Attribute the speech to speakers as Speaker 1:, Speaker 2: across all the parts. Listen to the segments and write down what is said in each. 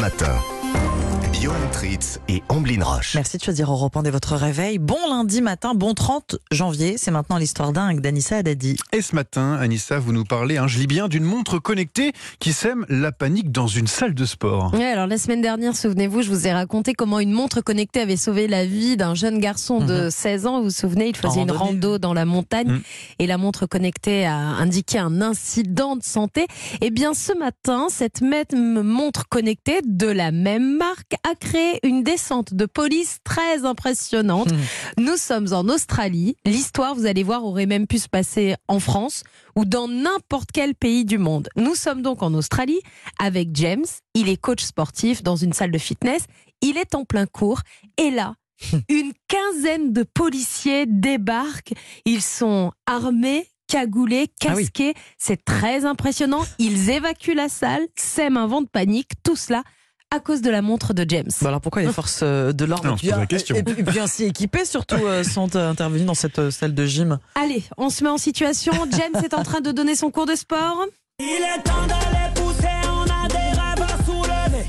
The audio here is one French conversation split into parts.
Speaker 1: matin. Johan Tritz et Amblin Roche.
Speaker 2: Merci de choisir Europe 1 dès votre réveil. Bon lundi matin, bon 30 janvier. C'est maintenant l'histoire dingue d'Anissa Haddadi.
Speaker 3: Et ce matin, Anissa, vous nous parlez, hein, je lis bien, d'une montre connectée qui sème la panique dans une salle de sport.
Speaker 4: Ouais, alors la semaine dernière, souvenez-vous, je vous ai raconté comment une montre connectée avait sauvé la vie d'un jeune garçon de 16 ans. Vous vous souvenez, il faisait une rando dans la montagne
Speaker 3: Mhm.
Speaker 4: et la montre connectée a indiqué un incident de santé. Eh bien, ce matin, cette même montre connectée de la même marque a créé une descente de police très impressionnante. Nous sommes en Australie. L'histoire, vous allez voir, aurait même pu se passer en France ou dans n'importe quel pays du monde. Nous sommes donc en Australie avec James. Il est coach sportif dans une salle de fitness. Il est en plein cours. Et là, une quinzaine de policiers débarquent. Ils sont armés, cagoulés,
Speaker 2: Ah oui.
Speaker 4: casqués. C'est très impressionnant. Ils évacuent la salle, sèment un vent de panique. Tout cela à cause de la montre de James.
Speaker 2: Bon, alors pourquoi les forces euh, de l'ordre et puis ainsi équipées surtout euh, sont euh, intervenues dans cette euh, salle de gym
Speaker 4: Allez, on se met en situation. James est en train de donner son cours de sport.
Speaker 5: Il est temps de les pousser, on a des rêves à soulever.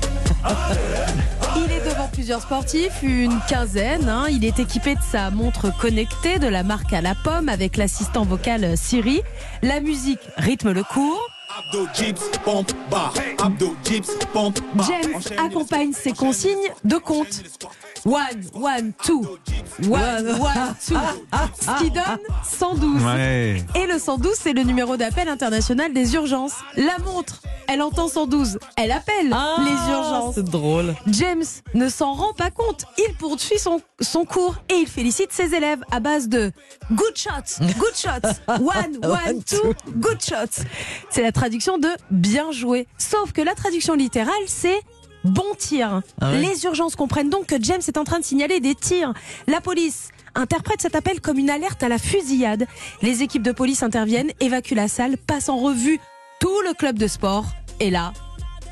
Speaker 4: Il est devant plusieurs sportifs, une quinzaine. hein. Il est équipé de sa montre connectée de la marque à la pomme avec l'assistant vocal Siri. La musique rythme le cours.
Speaker 6: Abdo, chips, pompe, bar. Abdo, chips, pompe, bar.
Speaker 4: James accompagne ses consignes de compte. One, one, two. One, one, two. Ce qui donne 112.
Speaker 3: Ouais.
Speaker 4: Et le 112, c'est le numéro d'appel international des urgences. La montre, elle entend 112. Elle appelle les urgences.
Speaker 2: C'est drôle.
Speaker 4: James ne s'en rend pas compte. Il poursuit son, son cours et il félicite ses élèves à base de good shots, good shots, one, one, two, good shots. C'est la traduction de bien joué. Sauf que la traduction littérale, c'est bon tir.
Speaker 2: Ah ouais
Speaker 4: Les urgences comprennent donc que James est en train de signaler des tirs. La police interprète cet appel comme une alerte à la fusillade. Les équipes de police interviennent, évacuent la salle, passent en revue tout le club de sport. Et là,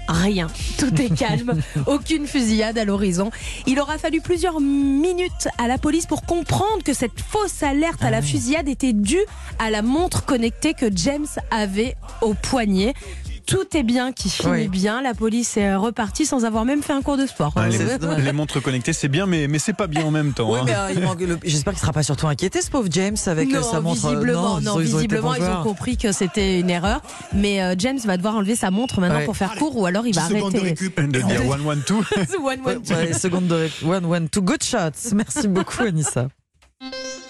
Speaker 4: Rien. Tout est calme. Aucune fusillade à l'horizon. Il aura fallu plusieurs minutes à la police pour comprendre que cette fausse alerte à la fusillade était due à la montre connectée que James avait au poignet. Tout est bien qui finit
Speaker 2: Oui.
Speaker 4: bien. La police est repartie sans avoir même fait un cours de sport.
Speaker 2: C'est dommage.
Speaker 3: les, les montres connectées, c'est bien, mais, mais c'est pas bien en même temps.
Speaker 2: Oui,
Speaker 3: hein.
Speaker 2: euh, j'espère qu'il sera pas surtout inquiété ce pauvut James avec euh,
Speaker 4: non,
Speaker 2: sa montre.
Speaker 4: visiblement, non,
Speaker 2: ils ont- ils
Speaker 4: visiblement, ils ont compris que c'était une erreur. Mais euh, James va devoir enlever sa montre maintenant
Speaker 2: Ouais.
Speaker 4: pour faire cours ou alors il va
Speaker 6: 10 secondes de
Speaker 4: arrêter.
Speaker 6: récup.
Speaker 3: De dire one, one, two.
Speaker 4: One, one, two.
Speaker 2: Ouais, seconde de ré- one one two good shots. Merci beaucoup Anissa.